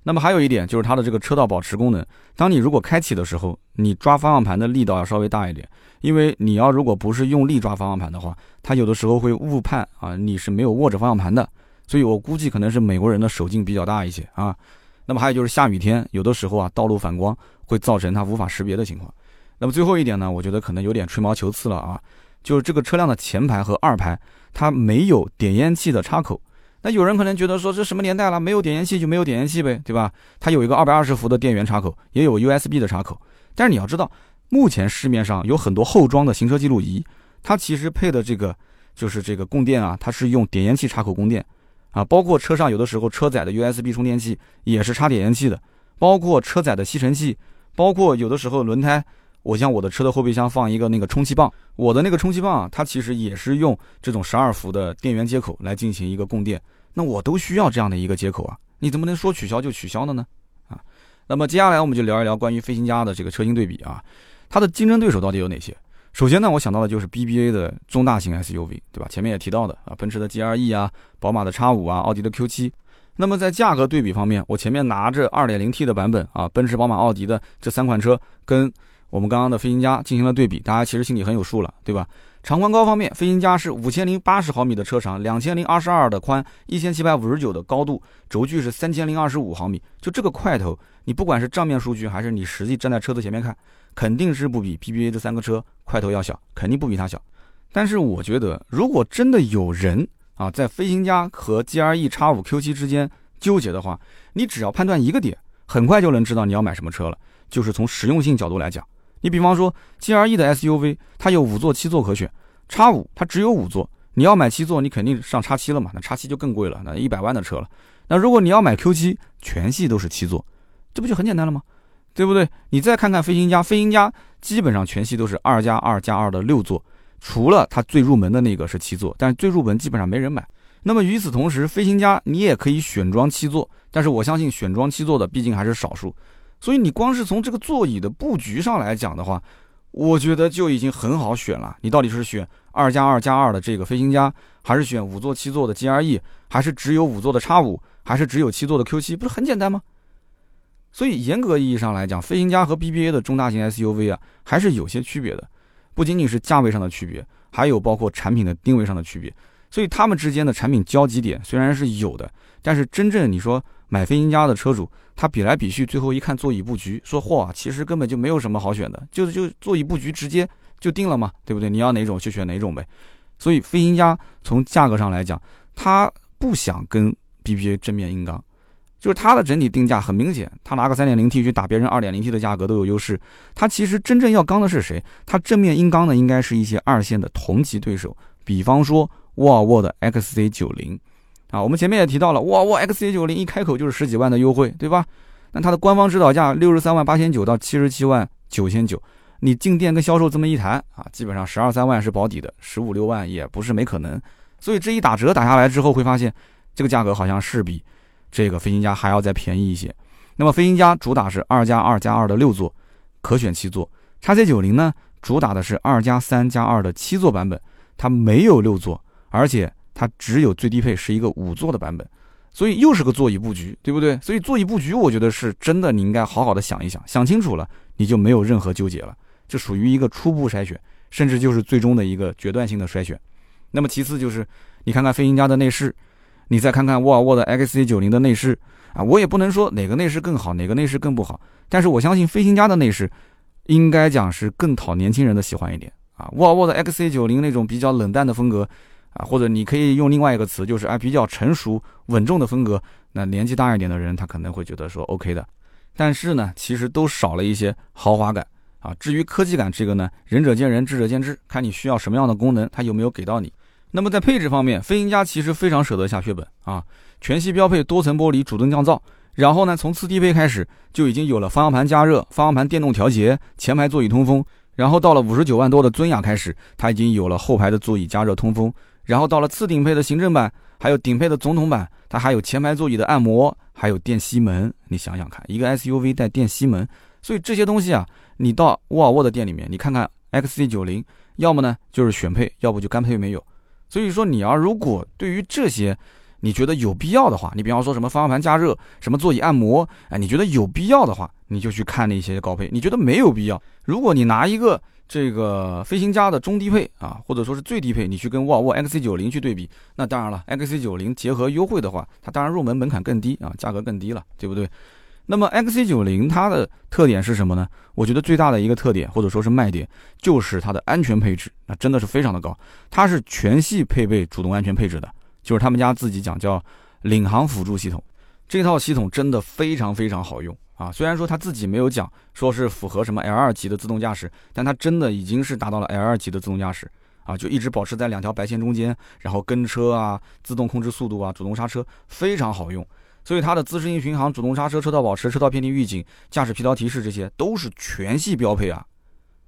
那么还有一点就是它的这个车道保持功能，当你如果开启的时候，你抓方向盘的力道要稍微大一点，因为你要如果不是用力抓方向盘的话，它有的时候会误判啊，你是没有握着方向盘的，所以我估计可能是美国人的手劲比较大一些啊。那么还有就是下雨天，有的时候啊，道路反光会造成它无法识别的情况。那么最后一点呢，我觉得可能有点吹毛求疵了啊，就是这个车辆的前排和二排它没有点烟器的插口。那有人可能觉得说这什么年代了，没有点烟器就没有点烟器呗，对吧？它有一个二百二十伏的电源插口，也有 USB 的插口。但是你要知道，目前市面上有很多后装的行车记录仪，它其实配的这个就是这个供电啊，它是用点烟器插口供电啊。包括车上有的时候车载的 USB 充电器也是插点烟器的，包括车载的吸尘器，包括有的时候轮胎。我像我的车的后备箱放一个那个充气棒，我的那个充气棒啊，它其实也是用这种十二伏的电源接口来进行一个供电，那我都需要这样的一个接口啊，你怎么能说取消就取消的呢？啊，那么接下来我们就聊一聊关于飞行家的这个车型对比啊，它的竞争对手到底有哪些？首先呢，我想到的就是 BBA 的中大型 SUV，对吧？前面也提到的啊，奔驰的 GLE 啊，宝马的 X 五啊，奥迪的 Q 七。那么在价格对比方面，我前面拿着 2.0T 的版本啊，奔驰、宝马、奥迪的这三款车跟我们刚刚的飞行家进行了对比，大家其实心里很有数了，对吧？长宽高方面，飞行家是五千零八十毫米的车长，两千零二十二的宽，一千七百五十九的高度，轴距是三千零二十五毫米。就这个块头，你不管是账面数据，还是你实际站在车子前面看，肯定是不比 PBA 这三个车块头要小，肯定不比它小。但是我觉得，如果真的有人啊在飞行家和 GRE X 五 Q 七之间纠结的话，你只要判断一个点，很快就能知道你要买什么车了。就是从实用性角度来讲。你比方说，G R E 的 S U V，它有五座、七座可选，叉五它只有五座，你要买七座，你肯定上叉七了嘛？那叉七就更贵了，那一百万的车了。那如果你要买 Q 七，全系都是七座，这不就很简单了吗？对不对？你再看看飞行家，飞行家基本上全系都是二加二加二的六座，除了它最入门的那个是七座，但是最入门基本上没人买。那么与此同时，飞行家你也可以选装七座，但是我相信选装七座的毕竟还是少数。所以你光是从这个座椅的布局上来讲的话，我觉得就已经很好选了。你到底是选二加二加二的这个飞行家，还是选五座七座的 G R E，还是只有五座的叉五，还是只有七座的 Q 七？不是很简单吗？所以严格意义上来讲，飞行家和 B B A 的中大型 S U V 啊，还是有些区别的。不仅仅是价位上的区别，还有包括产品的定位上的区别。所以他们之间的产品交集点虽然是有的，但是真正你说。买飞行家的车主，他比来比去，最后一看座椅布局，说嚯，其实根本就没有什么好选的，就是就座椅布局直接就定了嘛，对不对？你要哪种就选哪种呗。所以飞行家从价格上来讲，他不想跟 BBA 正面硬刚，就是它的整体定价很明显，他拿个 3.0T 去打别人 2.0T 的价格都有优势。他其实真正要刚的是谁？他正面硬刚的应该是一些二线的同级对手，比方说沃尔沃的 XC90。啊，我们前面也提到了，沃尔沃 XC90 一开口就是十几万的优惠，对吧？那它的官方指导价六十三万八千九到七十七万九千九，你进店跟销售这么一谈啊，基本上十二三万是保底的，十五六万也不是没可能。所以这一打折打下来之后，会发现这个价格好像是比这个飞行家还要再便宜一些。那么飞行家主打是二加二加二的六座，可选七座；叉 C 九零呢，主打的是二加三加二的七座版本，它没有六座，而且。它只有最低配是一个五座的版本，所以又是个座椅布局，对不对？所以座椅布局，我觉得是真的，你应该好好的想一想，想清楚了，你就没有任何纠结了，这属于一个初步筛选，甚至就是最终的一个决断性的筛选。那么其次就是，你看看飞行家的内饰，你再看看沃尔沃的 XC90 的内饰啊，我也不能说哪个内饰更好，哪个内饰更不好，但是我相信飞行家的内饰，应该讲是更讨年轻人的喜欢一点啊。沃尔沃的 XC90 那种比较冷淡的风格。啊，或者你可以用另外一个词，就是啊比较成熟稳重的风格。那年纪大一点的人，他可能会觉得说 OK 的。但是呢，其实都少了一些豪华感啊。至于科技感这个呢，仁者见仁，智者见智，看你需要什么样的功能，它有没有给到你。那么在配置方面，飞行家其实非常舍得下血本啊，全系标配多层玻璃主动降噪，然后呢，从次低配开始就已经有了方向盘加热、方向盘电动调节、前排座椅通风，然后到了五十九万多的尊雅开始，它已经有了后排的座椅加热通风。然后到了次顶配的行政版，还有顶配的总统版，它还有前排座椅的按摩，还有电吸门。你想想看，一个 SUV 带电吸门，所以这些东西啊，你到沃尔沃的店里面，你看看 XC90，要么呢就是选配，要不就干配没有。所以说，你要如果对于这些你觉得有必要的话，你比方说什么方向盘加热，什么座椅按摩，哎，你觉得有必要的话，你就去看那些高配。你觉得没有必要，如果你拿一个。这个飞行家的中低配啊，或者说是最低配，你去跟沃尔沃 XC90 去对比，那当然了，XC90 结合优惠的话，它当然入门门槛更低啊，价格更低了，对不对？那么 XC90 它的特点是什么呢？我觉得最大的一个特点或者说是卖点，就是它的安全配置，那真的是非常的高，它是全系配备主动安全配置的，就是他们家自己讲叫领航辅助系统，这套系统真的非常非常好用。啊，虽然说他自己没有讲说是符合什么 L 二级的自动驾驶，但它真的已经是达到了 L 二级的自动驾驶啊，就一直保持在两条白线中间，然后跟车啊，自动控制速度啊，主动刹车非常好用，所以它的自适应巡航、主动刹车、车道保持、车道偏离预警、驾驶疲劳提示这些都是全系标配啊。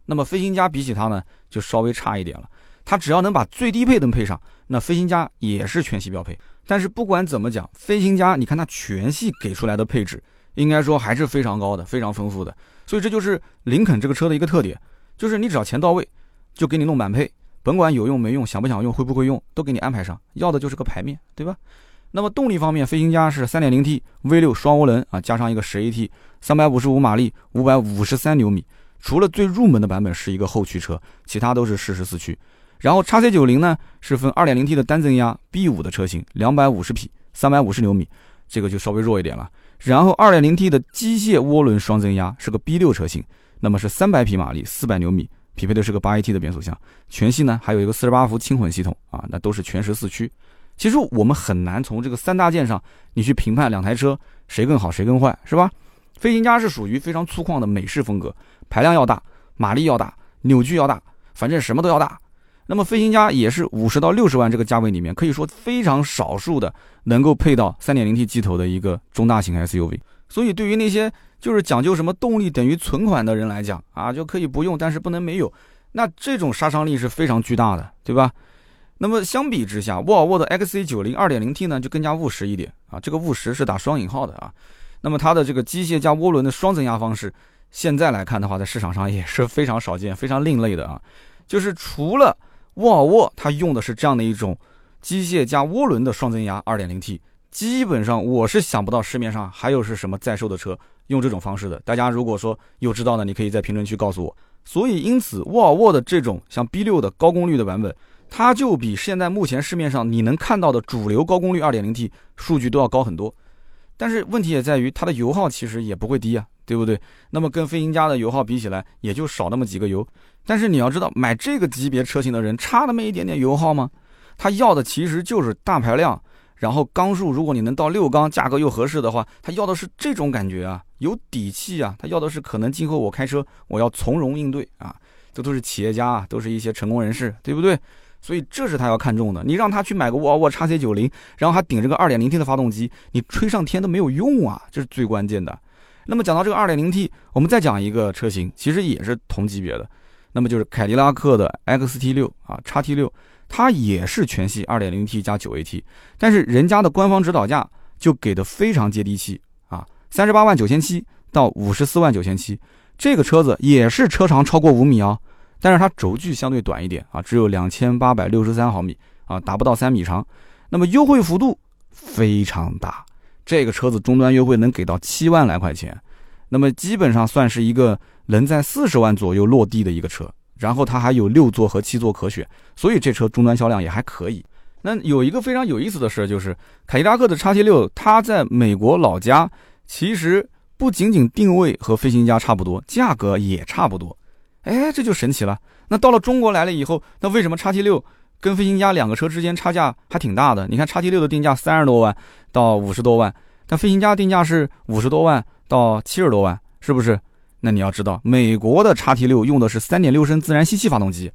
那么飞行家比起它呢，就稍微差一点了，它只要能把最低配能配上，那飞行家也是全系标配。但是不管怎么讲，飞行家你看它全系给出来的配置。应该说还是非常高的，非常丰富的，所以这就是林肯这个车的一个特点，就是你只要钱到位，就给你弄满配，甭管有用没用，想不想用，会不会用，都给你安排上，要的就是个牌面，对吧？那么动力方面，飞行家是 3.0T V6 双涡轮啊，加上一个 10AT，355 马力，553牛米。除了最入门的版本是一个后驱车，其他都是适时四驱。然后叉 C 九零呢是分 2.0T 的单增压 B5 的车型，250匹，350牛米，这个就稍微弱一点了。然后 2.0T 的机械涡轮双增压是个 B6 车型，那么是300匹马力，400牛米，匹配的是个 8AT 的变速箱。全系呢还有一个48伏轻混系统啊，那都是全时四驱。其实我们很难从这个三大件上你去评判两台车谁更好谁更坏，是吧？飞行家是属于非常粗犷的美式风格，排量要大，马力要大，扭矩要大，反正什么都要大。那么飞行家也是五十到六十万这个价位里面，可以说非常少数的能够配到三点零 T 机头的一个中大型 SUV。所以对于那些就是讲究什么动力等于存款的人来讲啊，就可以不用，但是不能没有。那这种杀伤力是非常巨大的，对吧？那么相比之下，沃尔沃的 XC90 2.0T 呢就更加务实一点啊，这个务实是打双引号的啊。那么它的这个机械加涡轮的双增压方式，现在来看的话，在市场上也是非常少见、非常另类的啊。就是除了沃尔沃，它用的是这样的一种机械加涡轮的双增压 2.0T，基本上我是想不到市面上还有是什么在售的车用这种方式的。大家如果说有知道的，你可以在评论区告诉我。所以因此，沃尔沃的这种像 B6 的高功率的版本。它就比现在目前市面上你能看到的主流高功率 2.0T 数据都要高很多，但是问题也在于它的油耗其实也不会低啊，对不对？那么跟飞行家的油耗比起来，也就少那么几个油。但是你要知道，买这个级别车型的人差那么一点点油耗吗？他要的其实就是大排量，然后缸数，如果你能到六缸，价格又合适的话，他要的是这种感觉啊，有底气啊，他要的是可能今后我开车我要从容应对啊，这都是企业家啊，都是一些成功人士，对不对？所以这是他要看中的。你让他去买个沃尔沃 x C 九零，然后还顶着个二点零 T 的发动机，你吹上天都没有用啊！这是最关键的。那么讲到这个二点零 T，我们再讲一个车型，其实也是同级别的，那么就是凯迪拉克的 XT 六啊，x T 六，它也是全系二点零 T 加九 AT，但是人家的官方指导价就给的非常接地气啊，三十八万九千七到五十四万九千七，这个车子也是车长超过五米啊。但是它轴距相对短一点啊，只有两千八百六十三毫米啊，达不到三米长。那么优惠幅度非常大，这个车子终端优惠能给到七万来块钱，那么基本上算是一个能在四十万左右落地的一个车。然后它还有六座和七座可选，所以这车终端销量也还可以。那有一个非常有意思的事就是，凯迪拉克的叉 T 六，它在美国老家其实不仅仅定位和飞行家差不多，价格也差不多。哎，这就神奇了。那到了中国来了以后，那为什么叉 T 六跟飞行家两个车之间差价还挺大的？你看叉 T 六的定价三十多万到五十多万，但飞行家定价是五十多万到七十多万，是不是？那你要知道，美国的叉 T 六用的是三点六升自然吸气发动机，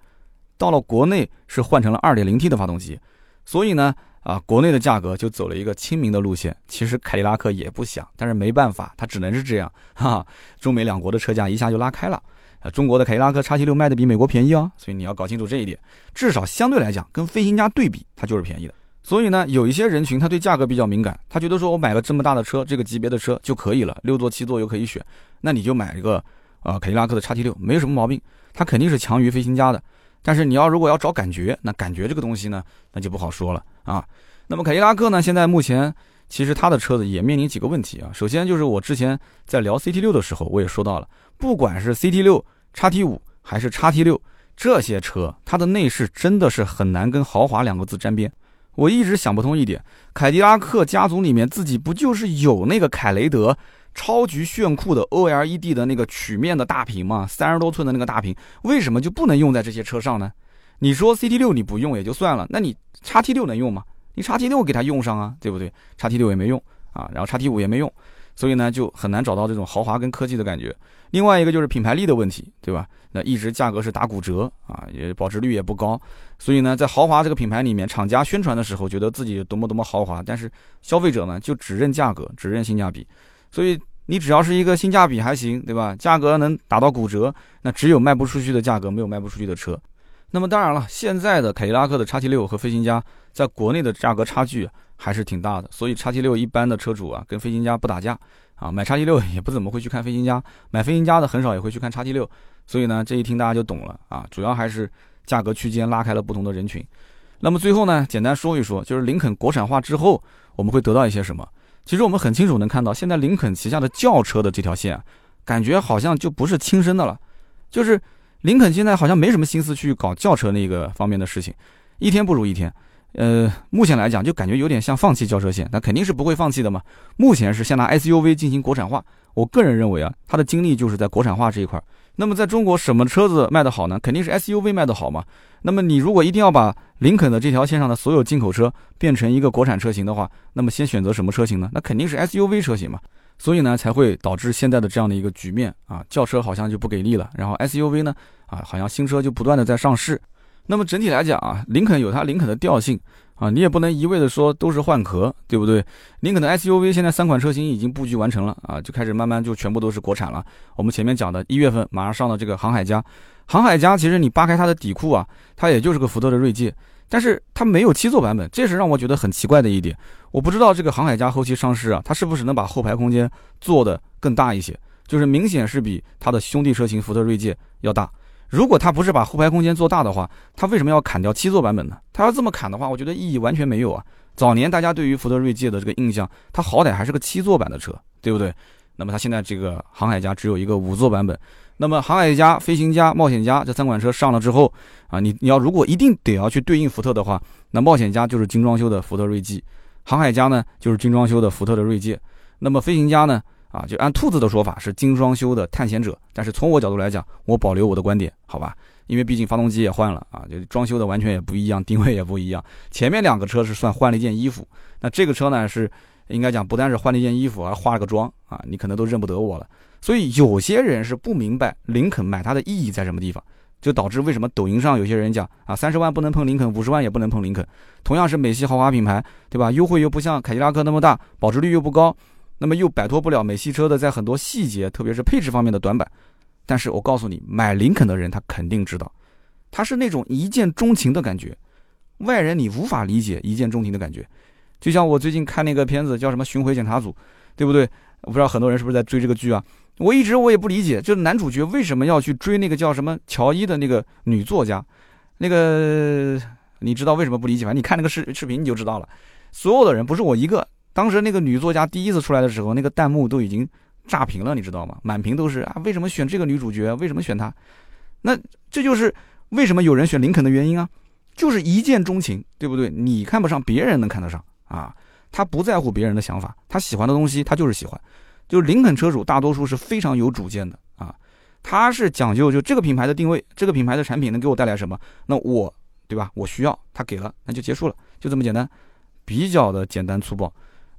到了国内是换成了二点零 T 的发动机，所以呢，啊，国内的价格就走了一个亲民的路线。其实凯迪拉克也不想，但是没办法，它只能是这样。哈，中美两国的车价一下就拉开了。呃，中国的凯迪拉克叉 T 六卖的比美国便宜哦，所以你要搞清楚这一点。至少相对来讲，跟飞行家对比，它就是便宜的。所以呢，有一些人群他对价格比较敏感，他觉得说我买了这么大的车，这个级别的车就可以了，六座七座又可以选，那你就买一个啊凯迪拉克的叉 T 六，没有什么毛病，它肯定是强于飞行家的。但是你要如果要找感觉，那感觉这个东西呢，那就不好说了啊。那么凯迪拉克呢，现在目前其实它的车子也面临几个问题啊。首先就是我之前在聊 CT 六的时候，我也说到了，不管是 CT 六。叉 T 五还是叉 T 六，这些车它的内饰真的是很难跟豪华两个字沾边。我一直想不通一点，凯迪拉克家族里面自己不就是有那个凯雷德超级炫酷的 OLED 的那个曲面的大屏吗？三十多寸的那个大屏，为什么就不能用在这些车上呢？你说 CT 六你不用也就算了，那你叉 T 六能用吗？你叉 T 六给它用上啊，对不对？叉 T 六也没用啊，然后叉 T 五也没用。所以呢，就很难找到这种豪华跟科技的感觉。另外一个就是品牌力的问题，对吧？那一直价格是打骨折啊，也保值率也不高。所以呢，在豪华这个品牌里面，厂家宣传的时候觉得自己多么多么豪华，但是消费者呢就只认价格，只认性价比。所以你只要是一个性价比还行，对吧？价格能打到骨折，那只有卖不出去的价格，没有卖不出去的车。那么当然了，现在的凯迪拉克的叉 T 六和飞行家在国内的价格差距还是挺大的，所以叉 T 六一般的车主啊，跟飞行家不打架。啊，买叉 T 六也不怎么会去看飞行家，买飞行家的很少也会去看叉 T 六，所以呢，这一听大家就懂了啊，主要还是价格区间拉开了不同的人群。那么最后呢，简单说一说，就是林肯国产化之后，我们会得到一些什么？其实我们很清楚能看到，现在林肯旗下的轿车的这条线，感觉好像就不是亲生的了。就是林肯现在好像没什么心思去搞轿车那个方面的事情，一天不如一天。呃，目前来讲就感觉有点像放弃轿车线，那肯定是不会放弃的嘛。目前是先拿 SUV 进行国产化，我个人认为啊，他的精力就是在国产化这一块。那么在中国什么车子卖得好呢？肯定是 SUV 卖得好嘛。那么你如果一定要把林肯的这条线上的所有进口车变成一个国产车型的话，那么先选择什么车型呢？那肯定是 SUV 车型嘛。所以呢，才会导致现在的这样的一个局面啊，轿车好像就不给力了，然后 SUV 呢，啊，好像新车就不断的在上市。那么整体来讲啊，林肯有它林肯的调性。啊，你也不能一味的说都是换壳，对不对？林肯的 SUV 现在三款车型已经布局完成了啊，就开始慢慢就全部都是国产了。我们前面讲的一月份马上上的这个航海家，航海家其实你扒开它的底库啊，它也就是个福特的锐界，但是它没有七座版本，这是让我觉得很奇怪的一点。我不知道这个航海家后期上市啊，它是不是能把后排空间做的更大一些，就是明显是比它的兄弟车型福特锐界要大。如果他不是把后排空间做大的话，他为什么要砍掉七座版本呢？他要这么砍的话，我觉得意义完全没有啊。早年大家对于福特锐界的这个印象，它好歹还是个七座版的车，对不对？那么它现在这个航海家只有一个五座版本。那么航海家、飞行家、冒险家这三款车上了之后啊，你你要如果一定得要去对应福特的话，那冒险家就是精装修的福特锐际，航海家呢就是精装修的福特的锐界，那么飞行家呢？啊，就按兔子的说法是精装修的探险者，但是从我角度来讲，我保留我的观点，好吧？因为毕竟发动机也换了啊，就装修的完全也不一样，定位也不一样。前面两个车是算换了一件衣服，那这个车呢是应该讲不单是换了一件衣服，还化了个妆啊，你可能都认不得我了。所以有些人是不明白林肯买它的意义在什么地方，就导致为什么抖音上有些人讲啊，三十万不能碰林肯，五十万也不能碰林肯。同样是美系豪华品牌，对吧？优惠又不像凯迪拉克那么大，保值率又不高。那么又摆脱不了美系车的在很多细节，特别是配置方面的短板。但是我告诉你，买林肯的人他肯定知道，他是那种一见钟情的感觉，外人你无法理解一见钟情的感觉。就像我最近看那个片子叫什么《巡回检查组》，对不对？我不知道很多人是不是在追这个剧啊？我一直我也不理解，就是男主角为什么要去追那个叫什么乔伊的那个女作家？那个你知道为什么不理解吗？你看那个视视频你就知道了。所有的人不是我一个。当时那个女作家第一次出来的时候，那个弹幕都已经炸屏了，你知道吗？满屏都是啊，为什么选这个女主角？为什么选她？那这就是为什么有人选林肯的原因啊，就是一见钟情，对不对？你看不上，别人能看得上啊。他不在乎别人的想法，他喜欢的东西他就是喜欢。就林肯车主大多数是非常有主见的啊，他是讲究就这个品牌的定位，这个品牌的产品能给我带来什么？那我对吧？我需要他给了，那就结束了，就这么简单，比较的简单粗暴。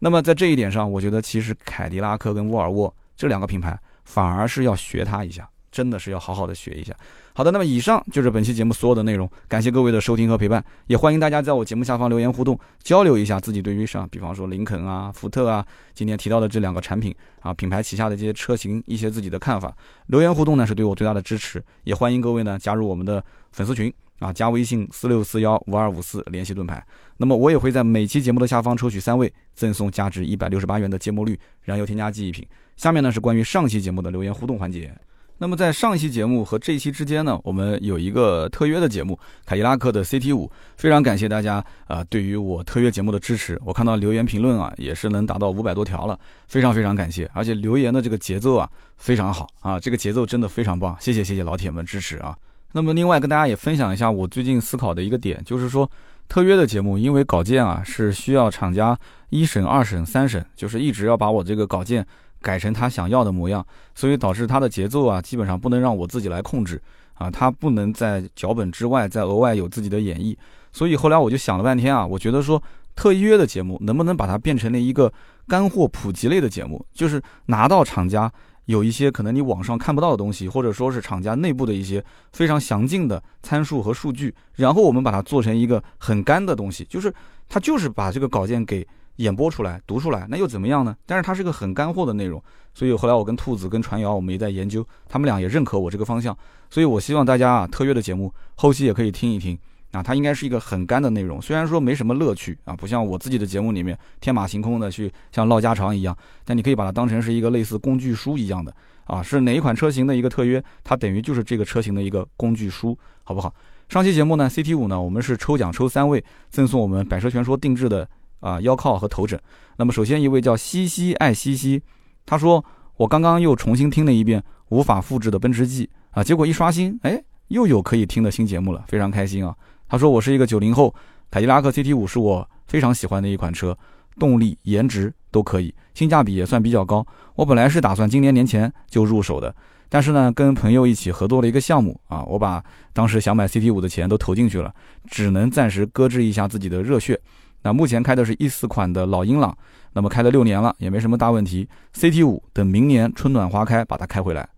那么在这一点上，我觉得其实凯迪拉克跟沃尔沃这两个品牌反而是要学它一下，真的是要好好的学一下。好的，那么以上就是本期节目所有的内容，感谢各位的收听和陪伴，也欢迎大家在我节目下方留言互动，交流一下自己对于像比方说林肯啊、福特啊今天提到的这两个产品啊品牌旗下的这些车型一些自己的看法。留言互动呢是对我最大的支持，也欢迎各位呢加入我们的粉丝群。啊，加微信四六四幺五二五四联系盾牌。那么我也会在每期节目的下方抽取三位，赠送价值一百六十八元的芥末绿燃油添加剂一瓶。下面呢是关于上期节目的留言互动环节。那么在上一期节目和这一期之间呢，我们有一个特约的节目，凯迪拉克的 CT 五。非常感谢大家啊，对于我特约节目的支持。我看到留言评论啊，也是能达到五百多条了，非常非常感谢。而且留言的这个节奏啊非常好啊，这个节奏真的非常棒。谢谢谢谢老铁们支持啊。那么，另外跟大家也分享一下我最近思考的一个点，就是说，特约的节目，因为稿件啊是需要厂家一审、二审、三审，就是一直要把我这个稿件改成他想要的模样，所以导致他的节奏啊，基本上不能让我自己来控制啊，他不能在脚本之外再额外有自己的演绎。所以后来我就想了半天啊，我觉得说，特约的节目能不能把它变成了一个干货普及类的节目，就是拿到厂家。有一些可能你网上看不到的东西，或者说是厂家内部的一些非常详尽的参数和数据，然后我们把它做成一个很干的东西，就是它就是把这个稿件给演播出来、读出来，那又怎么样呢？但是它是个很干货的内容，所以后来我跟兔子、跟传谣，我们也在研究，他们俩也认可我这个方向，所以我希望大家啊，特约的节目后期也可以听一听。啊，它应该是一个很干的内容，虽然说没什么乐趣啊，不像我自己的节目里面天马行空的去像唠家常一样，但你可以把它当成是一个类似工具书一样的啊，是哪一款车型的一个特约，它等于就是这个车型的一个工具书，好不好？上期节目呢，CT 五呢，我们是抽奖抽三位，赠送我们百车全说定制的啊腰靠和头枕。那么首先一位叫西西爱西西，他说我刚刚又重新听了一遍无法复制的奔驰 G。啊，结果一刷新，哎，又有可以听的新节目了，非常开心啊。他说我是一个九零后，凯迪拉克 CT 五是我非常喜欢的一款车，动力、颜值都可以，性价比也算比较高。我本来是打算今年年前就入手的，但是呢，跟朋友一起合作了一个项目啊，我把当时想买 CT 五的钱都投进去了，只能暂时搁置一下自己的热血。那目前开的是一四款的老英朗，那么开了六年了，也没什么大问题。CT 五等明年春暖花开把它开回来。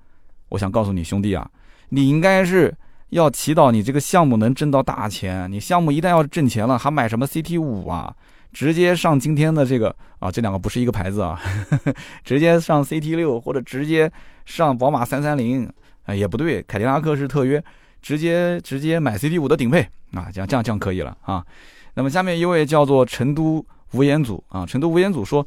我想告诉你兄弟啊，你应该是要祈祷你这个项目能挣到大钱。你项目一旦要挣钱了，还买什么 CT 五啊？直接上今天的这个啊，这两个不是一个牌子啊，直接上 CT 六或者直接上宝马三三零啊，也不对，凯迪拉克是特约，直接直接买 CT 五的顶配啊，这样这样这样可以了啊。那么下面一位叫做成都无言组啊，成都无言组说。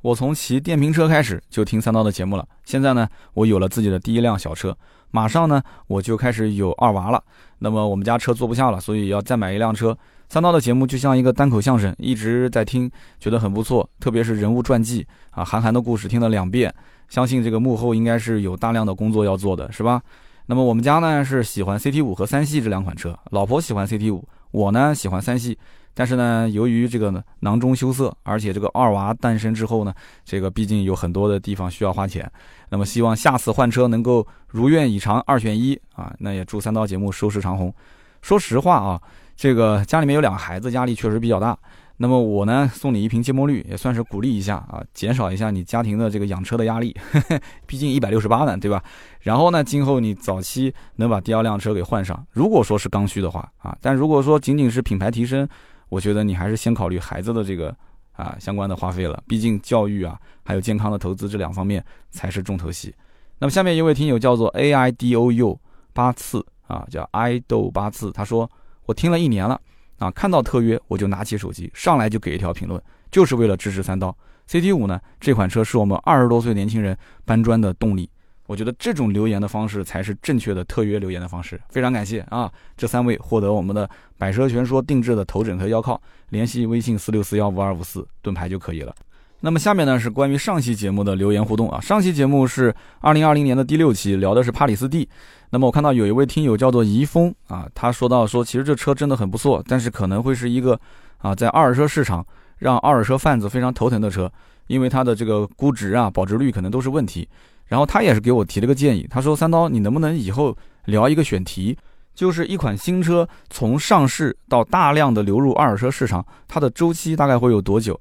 我从骑电瓶车开始就听三刀的节目了，现在呢，我有了自己的第一辆小车，马上呢，我就开始有二娃了。那么我们家车坐不下了，所以要再买一辆车。三刀的节目就像一个单口相声，一直在听，觉得很不错。特别是人物传记啊，韩寒的故事听了两遍，相信这个幕后应该是有大量的工作要做的，是吧？那么我们家呢是喜欢 CT 五和三系这两款车，老婆喜欢 CT 五，我呢喜欢三系。但是呢，由于这个呢囊中羞涩，而且这个二娃诞生之后呢，这个毕竟有很多的地方需要花钱。那么希望下次换车能够如愿以偿，二选一啊！那也祝三刀节目收视长虹。说实话啊，这个家里面有两个孩子，压力确实比较大。那么我呢送你一瓶芥末绿，也算是鼓励一下啊，减少一下你家庭的这个养车的压力。毕竟一百六十八呢，对吧？然后呢，今后你早期能把第二辆车给换上。如果说是刚需的话啊，但如果说仅仅是品牌提升，我觉得你还是先考虑孩子的这个啊相关的花费了，毕竟教育啊还有健康的投资这两方面才是重头戏。那么下面一位听友叫做 A I D O U 八次啊，叫爱豆八次，他说我听了一年了啊，看到特约我就拿起手机上来就给一条评论，就是为了支持三刀 C T 五呢这款车是我们二十多岁年轻人搬砖的动力。我觉得这种留言的方式才是正确的特约留言的方式，非常感谢啊！这三位获得我们的百车全说定制的头枕和腰靠，联系微信四六四幺五二五四盾牌就可以了。那么下面呢是关于上期节目的留言互动啊，上期节目是二零二零年的第六期，聊的是帕里斯蒂。那么我看到有一位听友叫做怡峰啊，他说到说其实这车真的很不错，但是可能会是一个啊在二手车市场让二手车贩子非常头疼的车，因为它的这个估值啊保值率可能都是问题。然后他也是给我提了个建议，他说：“三刀，你能不能以后聊一个选题，就是一款新车从上市到大量的流入二手车市场，它的周期大概会有多久？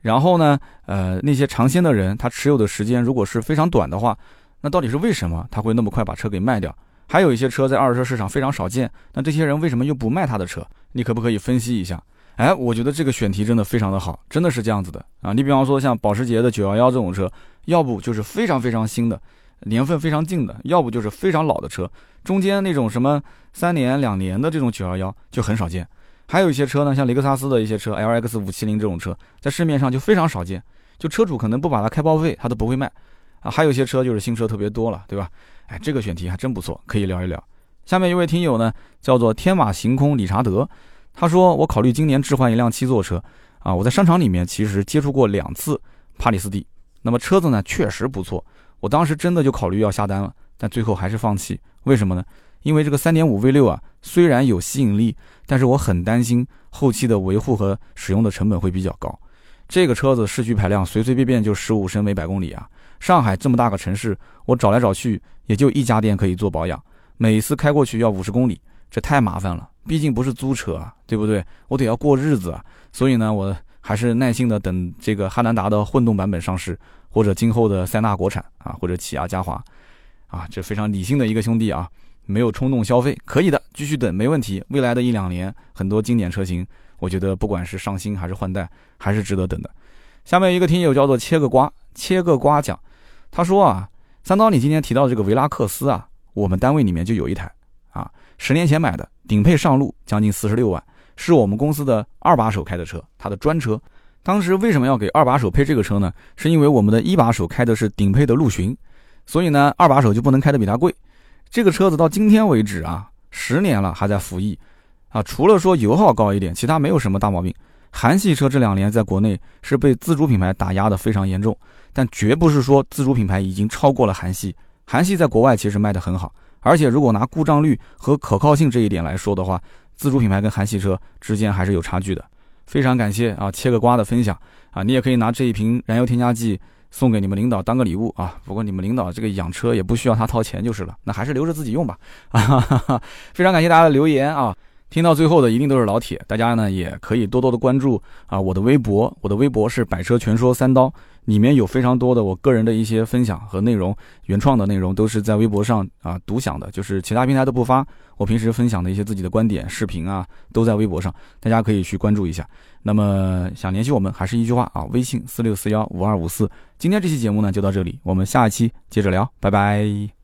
然后呢，呃，那些尝鲜的人，他持有的时间如果是非常短的话，那到底是为什么他会那么快把车给卖掉？还有一些车在二手车市场非常少见，那这些人为什么又不卖他的车？你可不可以分析一下？哎，我觉得这个选题真的非常的好，真的是这样子的啊！你比方说像保时捷的911这种车。”要不就是非常非常新的，年份非常近的；要不就是非常老的车，中间那种什么三年、两年的这种九幺幺就很少见。还有一些车呢，像雷克萨斯的一些车，L X 五七零这种车，在市面上就非常少见，就车主可能不把它开报废，他都不会卖啊。还有一些车就是新车特别多了，对吧？哎，这个选题还真不错，可以聊一聊。下面一位听友呢，叫做天马行空理查德，他说我考虑今年置换一辆七座车啊，我在商场里面其实接触过两次帕里斯蒂。那么车子呢，确实不错，我当时真的就考虑要下单了，但最后还是放弃。为什么呢？因为这个3.5 V6 啊，虽然有吸引力，但是我很担心后期的维护和使用的成本会比较高。这个车子市区排量随随便便就十五升每百公里啊！上海这么大个城市，我找来找去也就一家店可以做保养，每次开过去要五十公里，这太麻烦了。毕竟不是租车啊，对不对？我得要过日子啊，所以呢，我。还是耐心的等这个汉兰达的混动版本上市，或者今后的塞纳国产啊，或者起亚嘉华，啊，这非常理性的一个兄弟啊，没有冲动消费，可以的，继续等没问题。未来的一两年，很多经典车型，我觉得不管是上新还是换代，还是值得等的。下面一个听友叫做切个瓜，切个瓜讲，他说啊，三刀你今天提到这个维拉克斯啊，我们单位里面就有一台啊，十年前买的，顶配上路，将近四十六万。是我们公司的二把手开的车，他的专车。当时为什么要给二把手配这个车呢？是因为我们的一把手开的是顶配的陆巡，所以呢，二把手就不能开的比他贵。这个车子到今天为止啊，十年了还在服役，啊，除了说油耗高一点，其他没有什么大毛病。韩系车这两年在国内是被自主品牌打压的非常严重，但绝不是说自主品牌已经超过了韩系。韩系在国外其实卖的很好。而且如果拿故障率和可靠性这一点来说的话，自主品牌跟韩系车之间还是有差距的。非常感谢啊，切个瓜的分享啊，你也可以拿这一瓶燃油添加剂送给你们领导当个礼物啊。不过你们领导这个养车也不需要他掏钱就是了，那还是留着自己用吧。啊，非常感谢大家的留言啊。听到最后的一定都是老铁，大家呢也可以多多的关注啊我的微博，我的微博是百车全说三刀，里面有非常多的我个人的一些分享和内容，原创的内容都是在微博上啊独享的，就是其他平台都不发。我平时分享的一些自己的观点、视频啊，都在微博上，大家可以去关注一下。那么想联系我们，还是一句话啊，微信四六四幺五二五四。今天这期节目呢就到这里，我们下一期接着聊，拜拜。